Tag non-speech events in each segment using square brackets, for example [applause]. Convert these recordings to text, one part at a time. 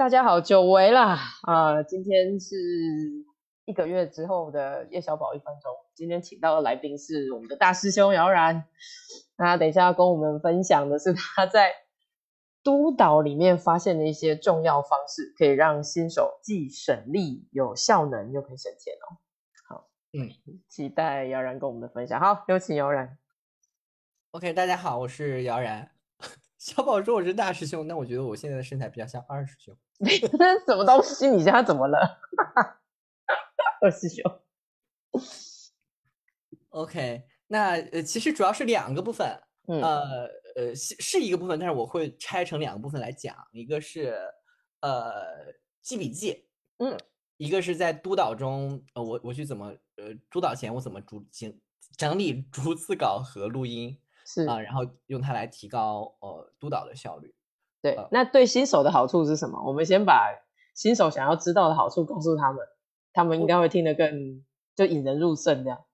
大家好，久违啦！啊，今天是一个月之后的叶小宝一分钟。今天请到的来宾是我们的大师兄姚然，那等一下要跟我们分享的是他在督导里面发现的一些重要方式，可以让新手既省力有效能，又可以省钱哦。好，嗯，期待姚然跟我们的分享。好，有请姚然。OK，大家好，我是姚然。小宝说我是大师兄，那我觉得我现在的身材比较像二师兄。[laughs] 什么东西？你现在怎么了？二师兄。[laughs] OK，那呃，其实主要是两个部分，嗯呃呃是是一个部分，但是我会拆成两个部分来讲，一个是呃记笔记，嗯，一个是在督导中，呃我我去怎么呃督导前我怎么逐整整理逐字稿和录音是啊、然后用它来提高呃督导的效率。对呃，那对新手的好处是什么？我们先把新手想要知道的好处告诉他们，他们应该会听得更就引人入胜这样。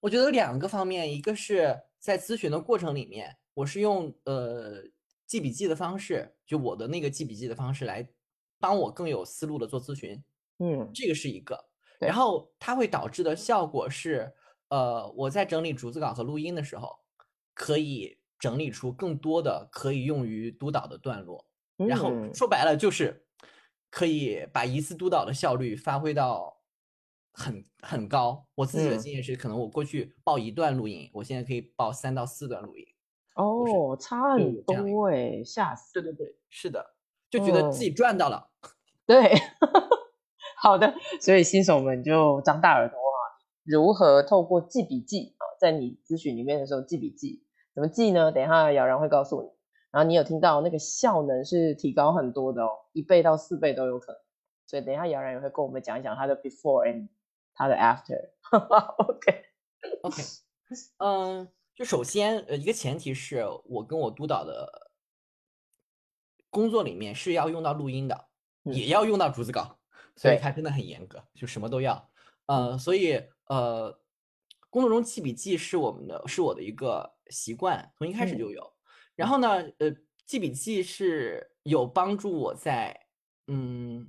我觉得有两个方面，一个是在咨询的过程里面，我是用呃记笔记的方式，就我的那个记笔记的方式来帮我更有思路的做咨询，嗯这个是一个。然后它会导致的效果是，呃，我在整理逐字稿和录音的时候，可以整理出更多的可以用于督导的段落。然后嗯说白了就是可以把一次督导的效率发挥到很很高。我自己的嗯经验是，可能我过去报一段录音，我现在可以报三到四段录音。哦，差就很多哎，吓死。对对对，是的，就觉得自己赚到了。[laughs] 对，[laughs] 好的，所以新手们就张大耳朵啊，如何透过记笔记啊，在你咨询里面的时候记笔记，怎么记呢？等一下姚然会告诉你。然后你有听到那个效能是提高很多的哦，一倍到四倍都有可能。所以等一下姚然也会跟我们讲一讲他的 before and 他的 after。[laughs] OK，OK，嗯，就首先呃，一个前提是我跟我督导的工作里面是要用到录音的，嗯也要用到逐字稿，所以对它真的很严格，就什么都要。呃，所以呃，工作中记笔记是我们的，是我的一个习惯，从一开始嗯就有。然后呢，呃，记笔记是有帮助我在嗯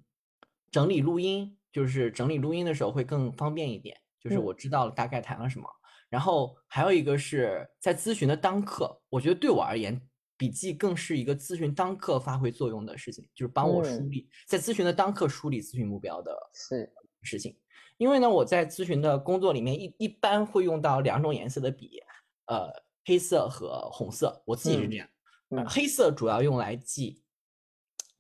整理录音，就是整理录音的时候会更方便一点，就是嗯我知道了大概谈了什么。然后还有一个是在咨询的当刻，我觉得对我而言，笔记更是一个咨询当刻发挥作用的事情，就是帮我梳嗯理，在咨询的当刻梳理咨询目标的是，事情。因为呢，我在咨询的工作里面一一般会用到两种颜色的笔，呃，黑色和红色。我自己是嗯这样，黑色主要用来记，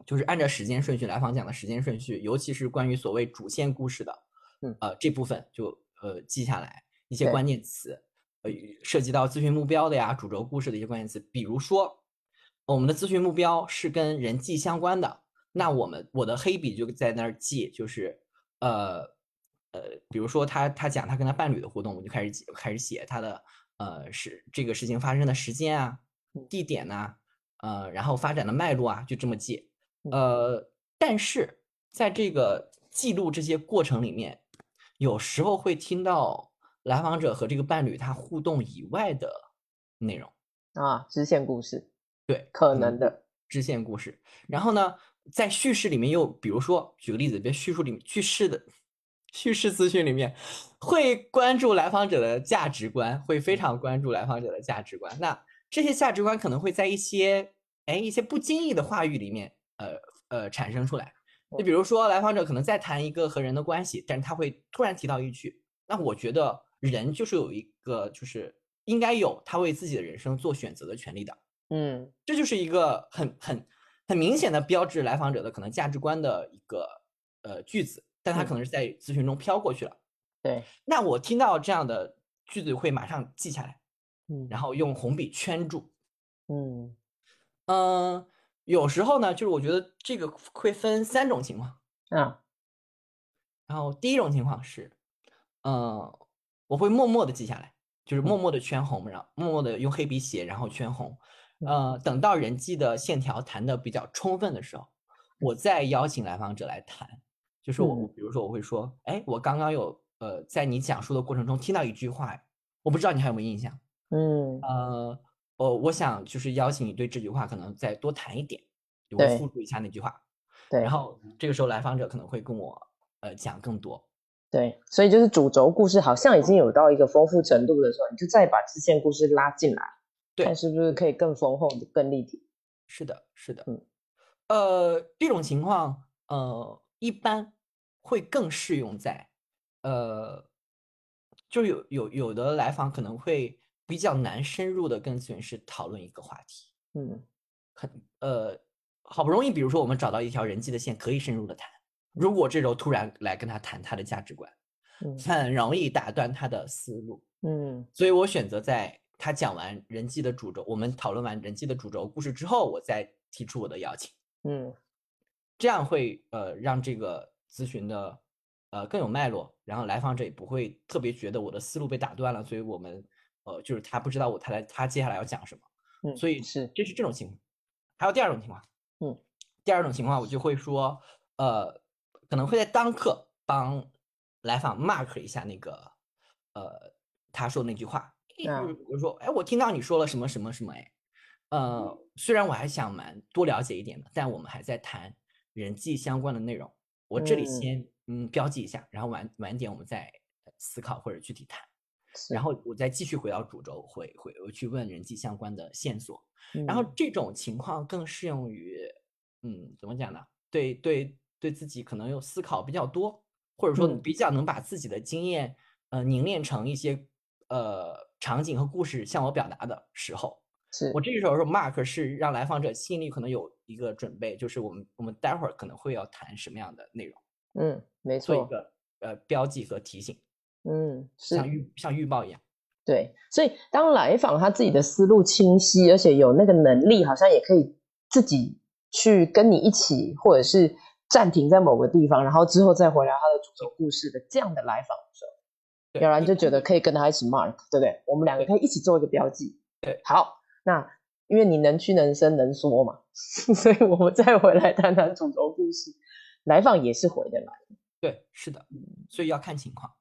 就是按照时间顺序来访讲的时间顺序，尤其是关于所谓主线故事的，嗯。呃这部分就呃记下来一些关键词，呃涉及到咨询目标的呀、主轴故事的一些关键词，比如说我们的咨询目标是跟人际相关的，那我们我的黑笔就在那儿记，就是呃呃，比如说他他讲他跟他伴侣的互动，我就开始记开始写他的呃是这个事情发生的时间啊、嗯地点呐、呃，然后发展的脉络啊，就这么记。嗯呃，但是在这个记录这些过程里面，有时候会听到来访者和这个伴侣他互动以外的内容。啊，支线故事对，可能的，支线故事。然后呢，在叙事里面又，比如说举个例子，别叙述里面叙事的 [laughs] 叙事资讯里面，会关注来访者的价值观，会非常关注来访者的价值观。那这些价值观可能会在一些哎一些不经意的话语里面，呃呃产生出来。就比如说，来访者可能在谈一个和人的关系，但是他会突然提到一句，那我觉得人就是有一个就是应该有他为自己的人生做选择的权利的。嗯这就是一个很很很明显的标志来访者的可能价值观的一个呃句子，但他可能是在咨询中飘过去了。对，那我听到这样的句子会马上记下来，嗯然后用红笔圈住。嗯嗯、有时候呢，就是我觉得这个会分三种情况。啊然后第一种情况是，嗯、我会默默的记下来，就是默默的圈红，然后默默的用黑笔写，然后圈红。呃，等到人际的线条谈的比较充分的时候，我再邀请来访者来谈。就是我，比如说我会说，哎，我刚刚有呃，在你讲述的过程中听到一句话，我不知道你还有没有印象。嗯呃，我我想就是邀请你对这句话可能再多谈一点，我复述一下那句话。对，然后这个时候来访者可能会跟我呃讲更多。对，所以就是主轴故事好像已经有到一个丰富程度的时候，你就再把支线故事拉进来，对看是不是可以更丰厚、更立体。是的，是的，嗯，呃，这种情况呃一般会更适用在呃，就有有有的来访可能会比较难深入的跟咨询师讨论一个话题，嗯。很呃好不容易，比如说我们找到一条人际的线可以深入的谈，如果这时候突然来跟他谈他的价值观，嗯。很容易打断他的思路。嗯。所以我选择在他讲完人际的主轴，我们讨论完人际的主轴故事之后，我再提出我的邀请，嗯。这样会呃让这个咨询的呃更有脉络，然后来访者也不会特别觉得我的思路被打断了，所以我们呃就是他不知道我他来他接下来要讲什么，嗯，所以是。这是这种情况。还有第二种情况，嗯，第二种情况我就会说，呃，可能会在当刻帮来访 mark 一下那个呃他说的那句话，就是比如说，哎，我听到你说了什么什么什么，哎，呃，虽然我还想蛮多了解一点的，但我们还在谈人际相关的内容，我这里嗯。先嗯标记一下，然后晚晚点我们再呃思考或者具体谈，然。后我再继续回到主轴，回回我去问人际相关的线索。然后嗯。这种情况更适用于，嗯，怎么讲呢？对对对自己可能有思考比较多，或者说比较能把自己的经验呃凝练成一些呃场景和故事向我表达的时候，是。我这个时候说 mark 是让来访者心里可能有一个准备，就是我们我们待会儿可能会要谈什么样的内容，嗯没错，做一个呃标记和提醒，嗯是像预像预报一样。对，所以当来访他自己的思路清晰，而且有那个能力，好像也可以自己去跟你一起，或者是暂停在某个地方，然后之后再回来他的主轴故事的这样的来访的时候，对要不然就觉得可以跟他一起 mark，对不对？我们两个可以一起做一个标记。对，好，那因为你能屈能伸能缩嘛，[laughs] 所以我们再回来谈谈主轴故事，来访也是回得来。对，是的，所以要看情况。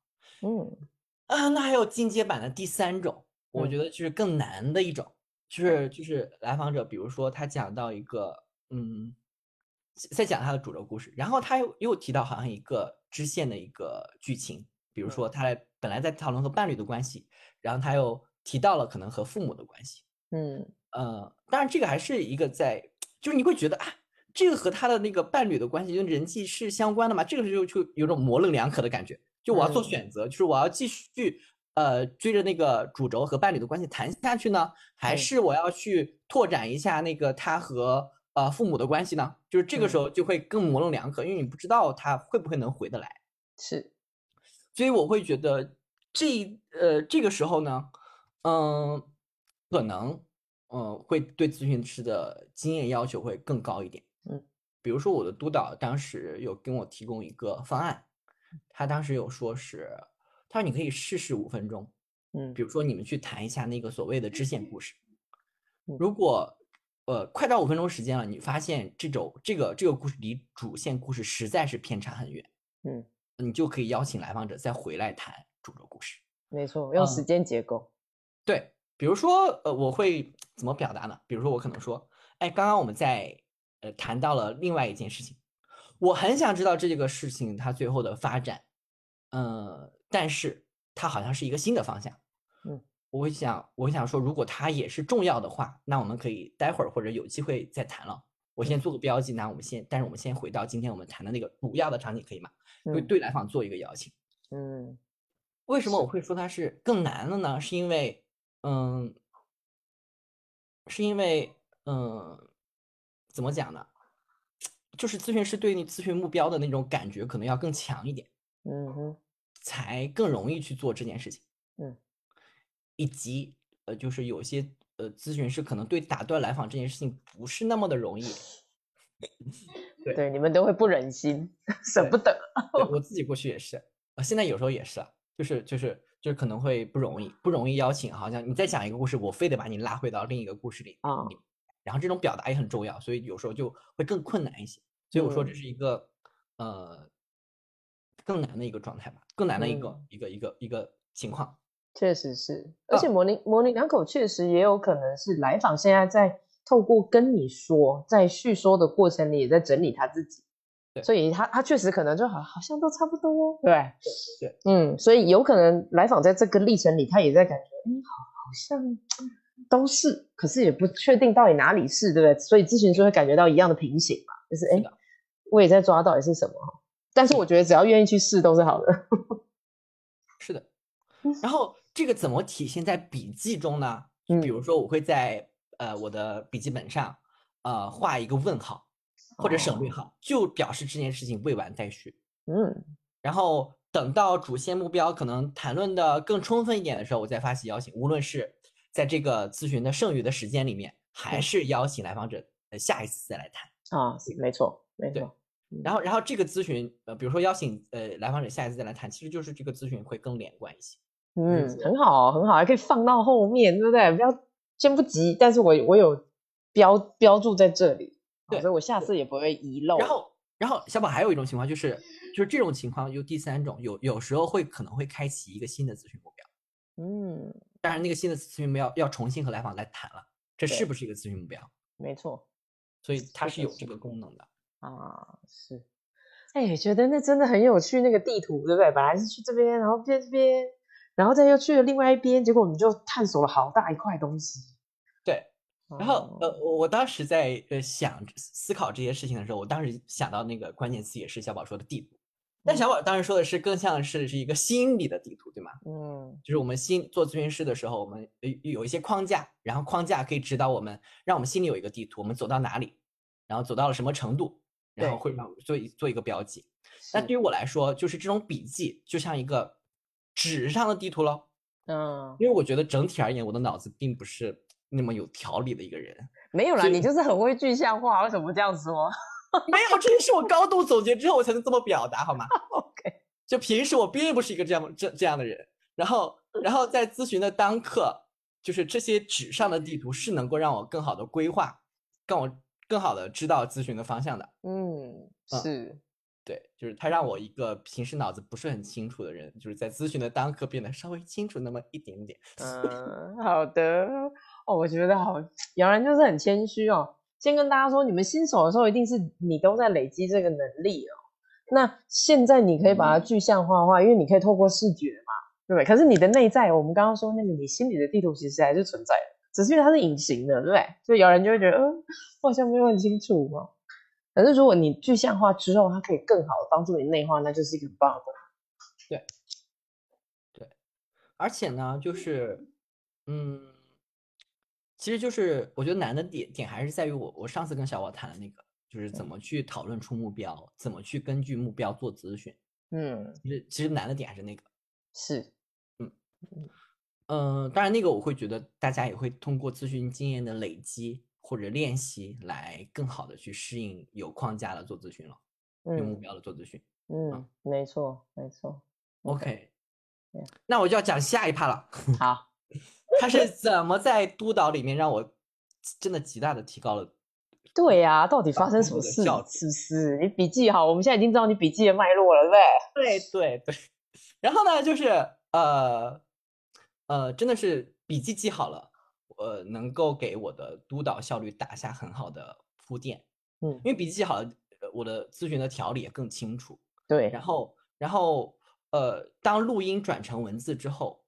嗯。啊，那还有进阶版的第三种，我嗯。觉得就是更难的一种，就是就是来访者，比如说他讲到一个，嗯，在讲他的主轴故事，然后他又又提到好像一个支线的一个剧情，比如说他来本来在讨论和伴侣的关系，然后他又提到了可能和父母的关系，嗯。呃，当然这个还是一个在，就是你会觉得啊，这个和他的那个伴侣的关系就人际是相关的嘛？这个就就有种模棱两可的感觉。就我要做嗯选择，就是我要继续呃追着那个主轴和伴侣的关系谈下去呢，还嗯是我要去拓展一下那个他和呃父母的关系呢？就是这个时嗯候就会更模棱两可，因为你不知道他会不会能回得来。是所以我会觉得这呃这个时候呢，嗯、可能嗯、呃会对咨询师的经验要求会更高一点。嗯，比如说我的督导当时有跟我提供一个方案，他当时有说是，他说你可以试试五分钟，嗯比如说你们去谈一下那个所谓的支线故事嗯，如果呃快到五分钟时间了，你发现这种这个这个故事离主线故事实在是偏差很远。嗯，你就可以邀请来访者再回来谈主轴故事。没错，用时嗯间结构。对，比如说，呃，我会怎么表达呢？比如说，我可能说，哎，刚刚我们在呃谈到了另外一件事情，我很想知道这个事情它最后的发展，呃，但是它好像是一个新的方向，嗯，我会想，我会想说，如果它也是重要的话，那我们可以待会儿或者有机会再谈了。我先做个标记，那我们先，但是我们先回到今天我们谈的那个主要的场景，可以吗？对嗯对，来访做一个邀请。嗯为什么我会说它是更难的呢？是因为，嗯，是因为，嗯，怎么讲呢？就是咨询师对你咨询目标的那种感觉可能要更强一点，嗯哼才更容易去做这件事情。嗯，以及呃，就是有些呃咨询师可能对打断来访这件事情不是那么的容易。[laughs] 对对，你们都会不忍心，[laughs] 舍不得。我自己过去也是，呃，现在有时候也是啊，就是就是就是可能会不容易，不容易邀请，好像你再讲一个故事，我非得把你拉回到另一个故事里啊里然后这种表达也很重要，所以有时候就会更困难一些。所以我说这嗯是一个、呃更难的一个状态吧，更难的一个、嗯一个一个一个情况。确实是，而啊且模棱模棱两可，确实也有可能是来访现在在透过跟你说，在叙说的过程里，也在整理他自己，对所以他他确实可能就好好像都差不多，对对对，嗯，所以有可能来访在这个历程里，他也在感觉，嗯，好好像都是，可是也不确定到底哪里是，对不对？所以咨询师会感觉到一样的平行嘛，就是哎我也在抓到底是什么哈，但是我觉得只要愿意去试都是好的，是的。然后这个怎么体现在笔记中呢？嗯比如说我会在呃我的笔记本上呃画一个问号或者省略哦号，就表示这件事情未完待续。嗯然后等到主线目标可能谈论的更充分一点的时候，我再发起邀请。无论是在这个咨询的剩余的时间里面，还嗯是邀请来访者呃下一次再来谈。啊，没错没错，然后，然后这个咨询呃，比如说邀请呃来访者下一次再来谈，其实就是这个咨询会更连贯一些。嗯，很好很好，还可以放到后面，对不对？不要先不急，但是我我有标标注在这里，好对所以我下次也不会遗漏。然后，然后小宝还有一种情况就是，就是这种情况就第三种，有有时候会可能会开启一个新的咨询目标，嗯，当然那个新的咨询目标要重新和来访来谈了，这是不是一个咨询目标？没错所以它是有这个功能的。啊，是。哎，觉得那真的很有趣，那个地图，对不对？本来是去这边，然后变这边，然后再又去了另外一边，结果我们就探索了好大一块东西。对，然后哦。呃，我我当时在呃想思考这些事情的时候，我当时想到那个关键词也是小宝说的地图，但嗯。小宝当时说的是更像是是一个心理的地图，对吗？嗯。就是我们心做咨询师的时候，我们呃有一些框架，然后框架可以指导我们，让我们心里有一个地图，我们走到哪里，然后走到了什么程度，然后会让做一做一个标记。那对于我来说，就是这种笔记就像一个纸上的地图喽，嗯，因为我觉得整体而言，我的脑子并不是那么有条理的一个人。没有啦，你就是很会具象化，为什么这样说 [laughs] 没有，这是我高度总结之后我才能这么表达，好吗？？OK，就平时我并不是一个这样这这样的人，然后然后在咨询的当刻，就是这些纸上的地图是能够让我更好的规划，让我更好的知道咨询的方向的。嗯，嗯是，对，就是他让我一个平时脑子不是很清楚的人，就是在咨询的当刻变得稍微清楚那么一点点。嗯，好的。哦，我觉得好，姚然就是很谦虚哦。先跟大家说，你们新手的时候，一定是你都在累积这个能力哦。那现在你可以把它具象化化，因为你可以透过视觉嘛，对不对？可是你的内在，我们刚刚说那个你心里的地图其实还是存在的，只是因为它是隐形的，对不对？所以姚然就会觉得，嗯，我好像没有很清楚哦。可是如果你具象化之后，它可以更好的帮助你内化，那就是一个很棒的对，对。而且呢，就是，嗯，其实就是我觉得难的点点还是在于我我上次跟小宝谈的那个，就是怎么去讨论出目标，怎么去根据目标做咨询。嗯，其实其实难的点还是那个，是，嗯嗯、当然那个我会觉得大家也会通过咨询经验的累积或者练习来更好的去适应有框架的做咨询了，有目嗯标的做咨询。嗯，没错没错。OK，对那我就要讲下一趴了。[laughs] 好，[laughs] 他是怎么在督导里面让我真的极大的提高了？对呀、到底发生什么事？工作的效率是不是？你笔记好，我们现在已经知道你笔记的脉络了，对不对？对对对。然后呢，就是呃呃，真的是笔记记好了，呃，能够给我的督导效率打下很好的铺垫。嗯因为笔记记好了，呃我的咨询的条理也更清楚。对，然后，然后，呃，当录音转成文字之后，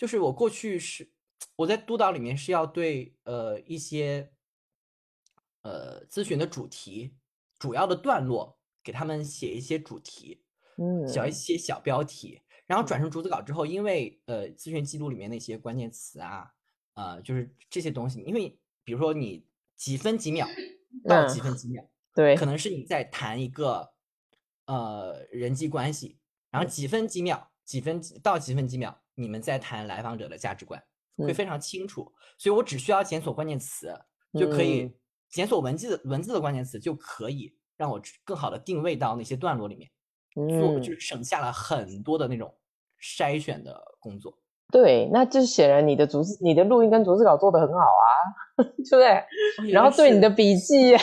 就是我过去是我在督导里面是要对呃一些呃咨询的主题、主要的段落给他们写一些主题，嗯，小一些小标题，然后转成逐字稿之后，因为呃咨询记录里面那些关键词啊，呃就是这些东西，因为比如说你几分几秒到几嗯分几秒。对，可。能是你在谈一个呃人际关系，然后几分几秒，几分到几分几秒，你们在谈来访者的价值观，会嗯非常清楚。所以我只需要检索关键词就可以嗯检索文字的文字的关键词，就可以让我更好的定位到那些段落里面，做嗯就，是省下了很多的那种筛选的工作。对，那就显然你的逐字、你的录音跟逐字稿做得很好啊，[laughs] 对不对？然后对你的笔记，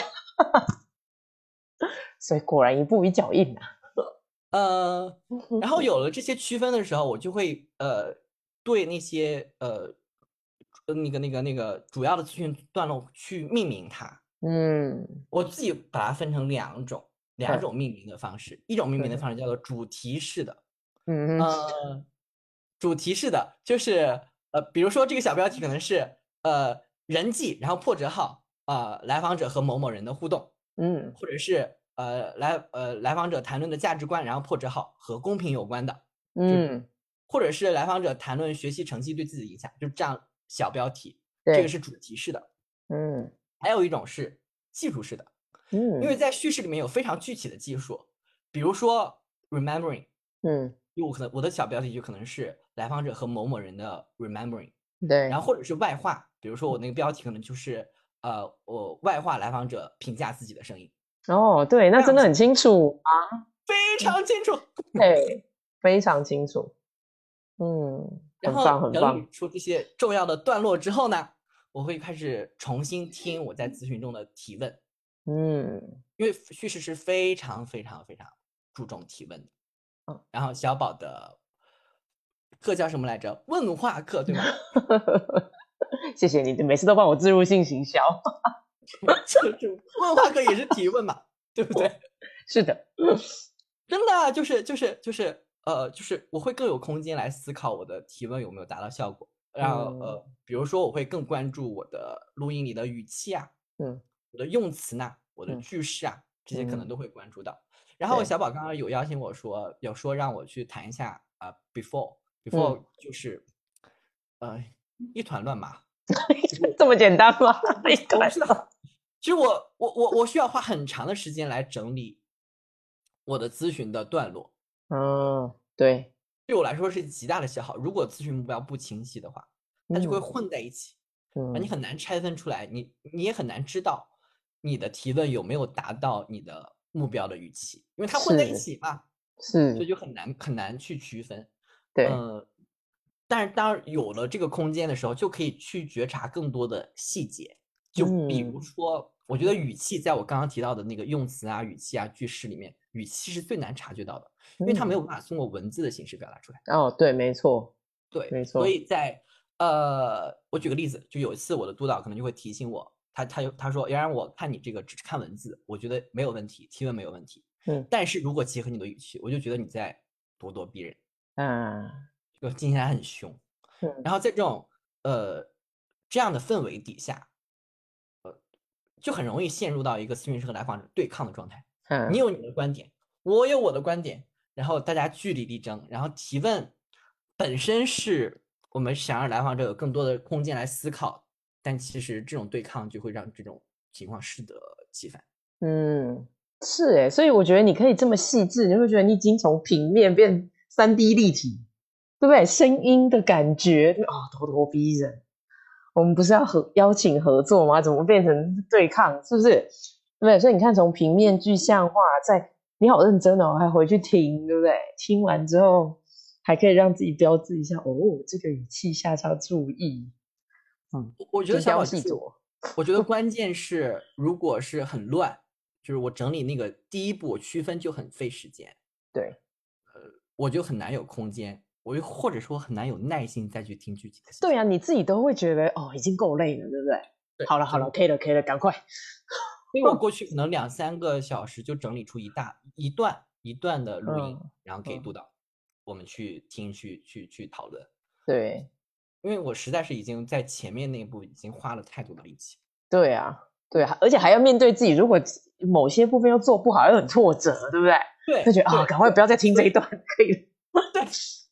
[laughs] 所以果然一步一脚印啊。呃，然后 [laughs] 有了这些区分的时候，我就会呃对那些呃呃那个那个那个主要的资讯段落去命名它。嗯。我自己把它分成两种，两种命名的方式，一种命名的嗯方式叫做主题式的，嗯，呃，主题式的就是呃，比如说这个小标题可能是呃人际，然后破折号啊、来访者和某某人的互动，嗯。或者是呃来呃来访者谈论的价值观，然后破折号和公平有关的，嗯，或者是来访者谈论学习成绩对自己的影响，就这样小标题，这个，是主题式的。嗯。还有一种是技术式的，嗯，因为在叙事里面有非常具体的技术，比如说 remembering，嗯。因为我可能我的小标题就可能是来访者和某某人的 remembering，对，然后或者是外化，比如说我那个标题可能就是呃我外化来访者评价自己的声音，哦对，那真的很清楚啊，非常清楚。[laughs] 对，非常清楚，嗯，然很棒很棒理，出这些重要的段落之后呢，我会开始重新听我在咨询中的提问，嗯因为叙事是非常非常非常注重提问的。嗯，然后小宝的课叫什么来着？问话课对吗？[laughs] 谢谢你，每次都帮我植入性行销，[laughs] 就是问话课也是提问嘛，对不对？[laughs] 是的，[laughs] 真的啊就是就是就是呃，就是我会更有空间来思考我的提问有没有达到效果。然后呃，比如说我会更关注我的录音里的语气啊，嗯我的用词呢，我的嗯句式啊，这些可能嗯都会关注到。然后小宝刚刚有邀请我说，有说让我去谈一下啊、b e f o r 嗯 e before 就是呃一团乱麻。[laughs] 这么简单吗？[laughs] [laughs] 其实我我我我需要花很长的时间来整理我的咨询的段落，嗯，对，对我来说是极大的消耗。如果咨询目标不清晰的话，它就会嗯混在一起。嗯啊，你很难拆分出来，你你也很难知道你的提问有没有达到你的目标的预期，因为它混在一起嘛，是所以，就很难很难去区分。对，呃，但是当有了这个空间的时候，就可以去觉察更多的细节，就比如嗯。说，我觉得语气在我刚刚提到的那个用词啊、语气啊、句式里面，语气是最难察觉到的，因为它没有嗯。办法通过文字的形式表达出来。哦，对，没错，对，没错所以在呃，我举个例子，就有一次我的督导可能就会提醒我，他他就他说，要然我看你这个只是看文字，我觉得没有问题，提问没有问题，嗯。但是如果结合你的语气，我就觉得你在咄咄逼人，啊，就听起来很凶。嗯然后在这种呃这样的氛围底下，呃，就很容易陷入到一个咨询师和来访者对抗的状态。嗯你有你的观点，我有我的观点，然后大家据理力争，然后提问本身是我们想让来访者有更多的空间来思考，但其实这种对抗就会让这种情况适得其反。嗯，是诶，所以我觉得你可以这么细致，你会觉得你已经从平面变三 D 立体，对不对？声音的感觉，啊、咄咄逼人。我们不是要合邀请合作吗？怎么变成对抗？是不是？对不对？所以你看，从平面具象化，在你好认真哦，还回去听，对不对？听完之后，还可以让自己标志一下，哦，这个语气下次要注意，嗯我觉得小宝就是细琢。我觉得 [laughs] 关键是，如果是很乱，就是我整理那个第一步，我区分就很费时间，对，呃我就很难有空间，我又或者说很难有耐心再去听具体的。对啊，你自己都会觉得哦，已经够累了，对不对？对好了好了可以了可以了，赶快。因为我过去可能两三个小时就整理出一大一段一段的录音，嗯然后给嗯督导，我们去听去去去讨论。对因为我实在是已经在前面那一步已经花了太多的力气。对啊，对啊，而且还要面对自己，如果某些部分又做不好，又很挫折，对不对？对就觉得啊，赶快不要再听这一段，可以了。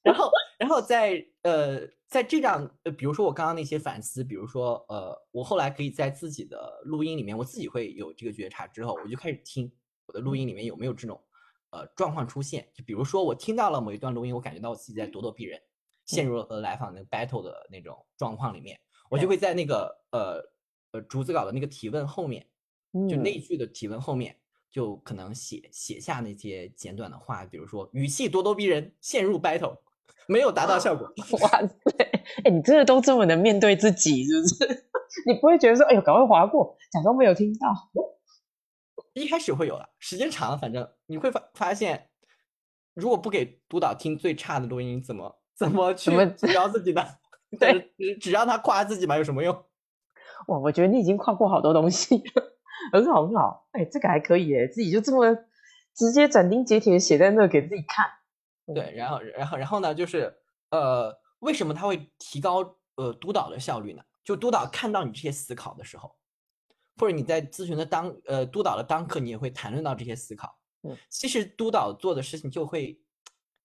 然后，然后在呃，在这样呃，比如说我刚刚那些反思，比如说呃，我后来可以在自己的录音里面，我自己会有这个觉察之后，我就开始听我的录音里面有没有这种呃状况出现。就比如说我听到了某一段录音，我感觉到我自己在咄咄逼人，陷入了和来访那个 battle 的那种状况里面，我就会在那个呃呃逐字稿的那个提问后面，就那嗯。一句的提问后面，就可能写写下那些简短的话，比如说语气咄咄逼人，陷入 battle，没有达到效果。[laughs] 哇塞，哎，你真的都这么能面对自己，是不是？[laughs] 你不会觉得说，哎呦，赶快划过，假装没有听到。一开始会有了，时间长了，反正你会发发现，如果不给督导听最差的录音，怎么怎么去么提高自己的？对 [laughs] 只，只让他夸自己嘛，有什么用？哇，我觉得你已经跨过好多东西了，很好很好。哎，这个还可以哎，自己就这么直接斩钉截铁写在那给自己看。对，然后然后然后呢，就是呃，为什么他会提高呃督导的效率呢？就督导看到你这些思考的时候，或者你在咨询的当呃督导的当刻，你也会谈论到这些思考。嗯，其实督导做的事情就会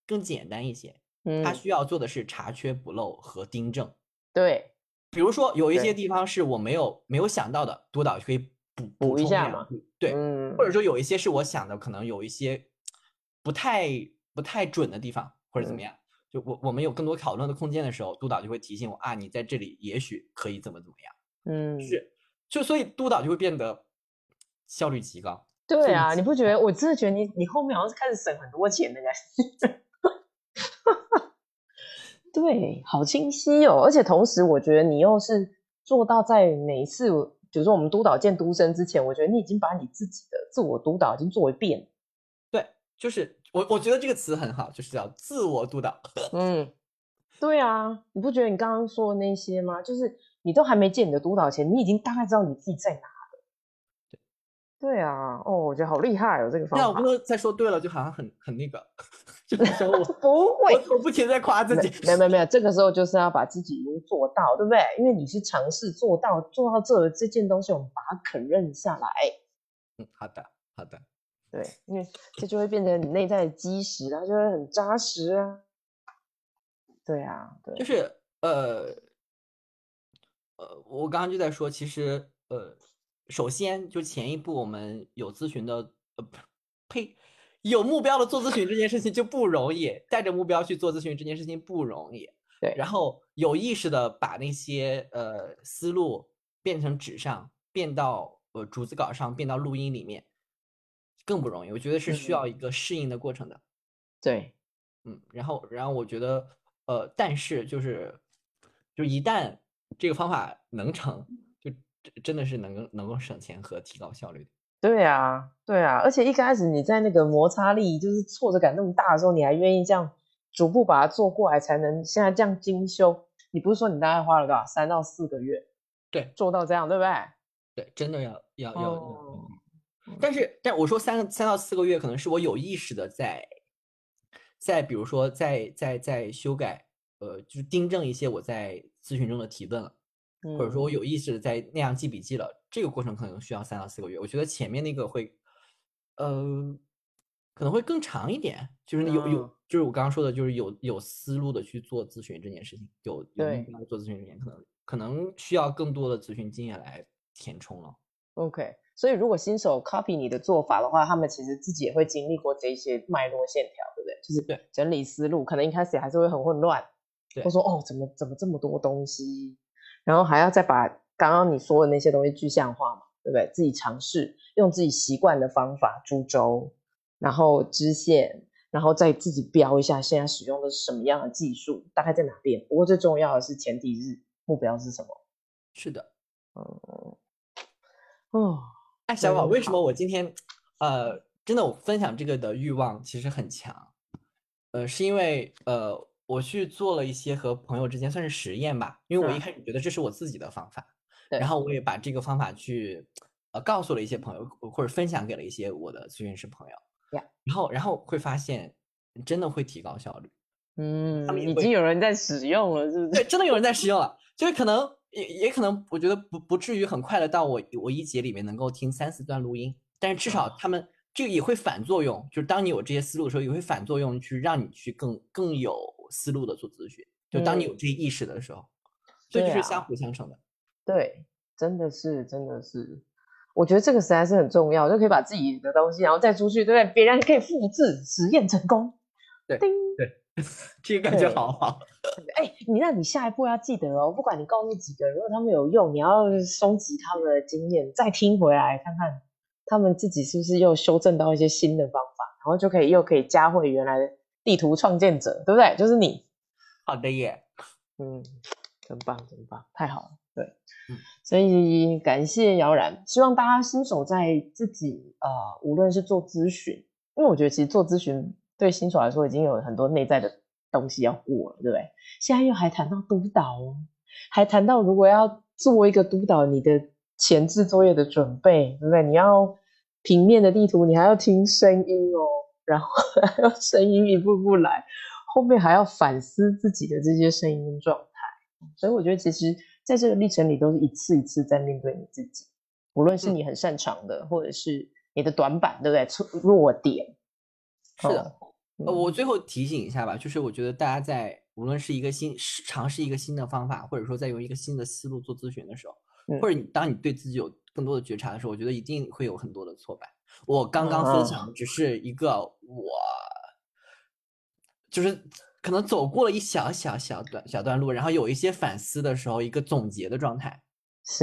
更简单一些。嗯，他需要做的是查缺补漏和订正。对，比如说有一些地方是我没有没有想到的，督导可以补补一下嘛对，嗯，或者说有一些是我想的，可能有一些不太不太准的地方，或者怎么嗯样。就我我们有更多讨论的空间的时候，督导就会提醒我啊，你在这里也许可以怎么怎么样。嗯，是，就所以督导就会变得效率极高。对啊，你不觉得？我真的觉得你你后面好像是开始省很多钱的感觉。[laughs] 对，好清晰哦，而且同时我觉得你又是做到在每一次，比如说我们督导见督生之前，我觉得你已经把你自己的自我督导已经做一遍。对，就是我我觉得这个词很好，就是叫自我督导。[laughs] 嗯，对啊，你不觉得你刚刚说的那些吗？就是你都还没见你的督导前，你已经大概知道你自己在哪了。对啊，哦，我觉得好厉害哦，这个方法。那我不能再说对了，就好像很很那个，就是说我 [laughs] 不会，我我不停地在夸自己。没有没有没有，这个时候就是要把自己已经做到，对不对？因为你是尝试做到做到这这件东西，我们把它肯认下来。嗯，好的好的。对，因为这就会变成你内在的基石，它就会很扎实啊。对啊，对，就是呃呃，我刚刚就在说，其实呃，首先就前一步我们有咨询的呃呸，有目标的做咨询这件事情就不容易，带着目标去做咨询这件事情不容易。对然后有意识的把那些呃思路变成纸上，变到呃逐字稿上，变到录音里面，更不容易。我觉得是需要一个适应的过程的。对，嗯，然后，然后我觉得，呃，但是就是，就一旦这个方法能成，就真真的是能够能够省钱和提高效率的。对啊，对啊，而且一开始你在那个摩擦力就是挫折感那么大的时候，你还愿意这样逐步把它做过来，才能现在这样精修。你不是说你大概花了多少三到四个月对做到这样，对不对？对，真的要要要但是，但我说三三到四个月，可能是我有意识的在，在比如说在在在修改，呃，就是订正一些我在咨询中的提问了。或者说我嗯有意识的在那样记笔记了，这个过程可能需要三到四个月。我觉得前面那个会，呃，可能会更长一点，就是有有，嗯就是我刚刚说的，就是有有思路的去做咨询这件事情，有有对目标做咨询这件，可能可能需要更多的咨询经验来填充了。OK，所以如果新手 copy 你的做法的话，他们其实自己也会经历过这些脉络线条，对不对？就是对整理思路，可能一开始还是会很混乱，对或说哦，怎么怎么这么多东西，然后还要再把刚刚你说的那些东西具象化嘛，对不对？自己尝试用自己习惯的方法株洲，然后支线，然后再自己标一下现在使用的是什么样的技术，大概在哪边。不过最重要的是前提是目标是什么。是的，嗯，哦，哎，小宝，为什么我今天，呃，真的我分享这个的欲望其实很强，呃，是因为呃，我去做了一些和朋友之间算是实验吧，因为我一嗯。开始觉得这是我自己的方法，对然。后我也把这个方法去呃告诉了一些朋友，或者分享给了一些我的咨询师朋友，呀然后然后会发现真的会提高效率。嗯已经有人在使用了，是不对，是？真的有人在使用了，就是可能也也可能，我觉得不不至于很快的到我我一节里面能够听三四段录音，但是至少他们这个也会反作用，就是当你有这些思路的时候，也会反作用去让你去更更有思路的做咨询，就当你有嗯这些意识的时候，所以就是相啊辅相成的。对，真的是，真的是，我觉得这个实在是很重要，就可以把自己的东西，然后再出去，对不对？别人可以复制，实验成功。对叮，这个感觉好好。哎，你那你下一步要记得哦，不管你告诉几个人，如果他们有用，你要收集他们的经验，再听回来看看他们自己是不是又修正到一些新的方法，然后就可以又可以加回原来的地图创建者，对不对？就是你，好的耶，嗯，真棒，真棒，太好了，对，嗯所以感谢姚然，希望大家新手在自己呃，无论是做咨询，因为我觉得其实做咨询对新手来说已经有很多内在的东西要过了，对不对？现在又还谈到督导哦，还谈到如果要做一个督导，你的前置作业的准备，对不对？你要平面的地图，你还要听声音哦，然后 [laughs] 还要声音一步步来，后面还要反思自己的这些声音状态。所以我觉得，其实在这个历程里，都是一次一次在面对你自己，无论是你很擅长的，或者是你的短板，对不对？弱点。是的，呃，我最后提醒一下吧，就是我觉得大家在无论是一个新尝试一个新的方法，或者说在用一个新的思路做咨询的时候，或者你当你对自己有更多的觉察的时候，我觉得一定会有很多的挫败。我刚刚分享只是一个我，就是可能走过了一小小小段小段路，然后有一些反思的时候，一个总结的状态。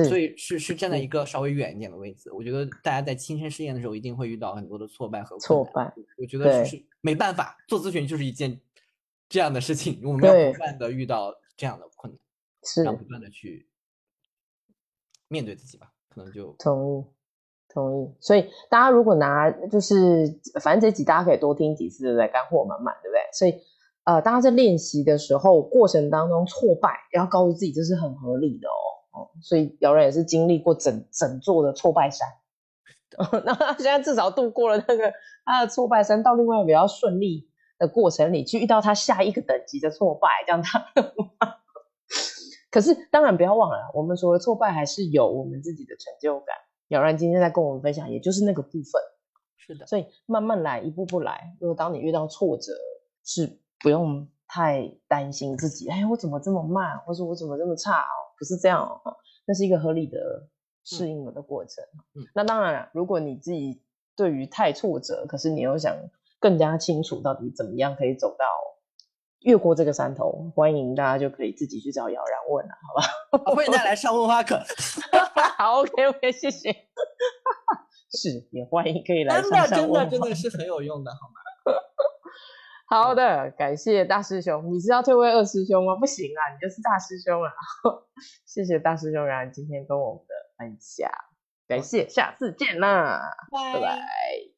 所以是是站在一个稍微远一点的位置，我觉得大家在亲身试验的时候一定会遇到很多的挫败和挫败。我觉得就是没办法，做咨询就是一件这样的事情，我们要不断的遇到这样的困难，是要不断的去面对自己吧，可能就同意同意。所以大家如果拿就是反正这集大家可以多听几次，对不对？干货满满，对不对？所以呃，大家在练习的时候过程当中挫败，要告诉自己这是很合理的哦。所以姚然也是经历过整整座的挫败山，[laughs] 那他现在至少度过了那个他的挫败山，到另外比较顺利的过程里去遇到他下一个等级的挫败，这样他。可是当然不要忘了，我们除了挫败，还是有我们自己的成就感。姚然今天在跟我们分享，也就是那个部分。是的，所以慢慢来，一步步来。如果当你遇到挫折，是不用太担心自己，哎，我怎么这么慢，或者我怎么这么差哦。不是这样哦，那是一个合理的适应的过程。嗯，那当然了，如果你自己对于太挫折，可是你又想更加清楚到底怎么样可以走到越过这个山头，欢迎大家就可以自己去找姚然问了，好吧？[laughs] 欢迎大家来上问花课。[laughs] 好，OK OK，谢谢。[laughs] 是，也欢迎可以来上上真的真的真的是很有用的，好吗？好的，感谢大师兄。你是要退位二师兄吗？不行啊，你就是大师兄啊。[laughs] 谢谢大师兄，然后今天跟我们的分享，感谢，下次见啦，拜拜。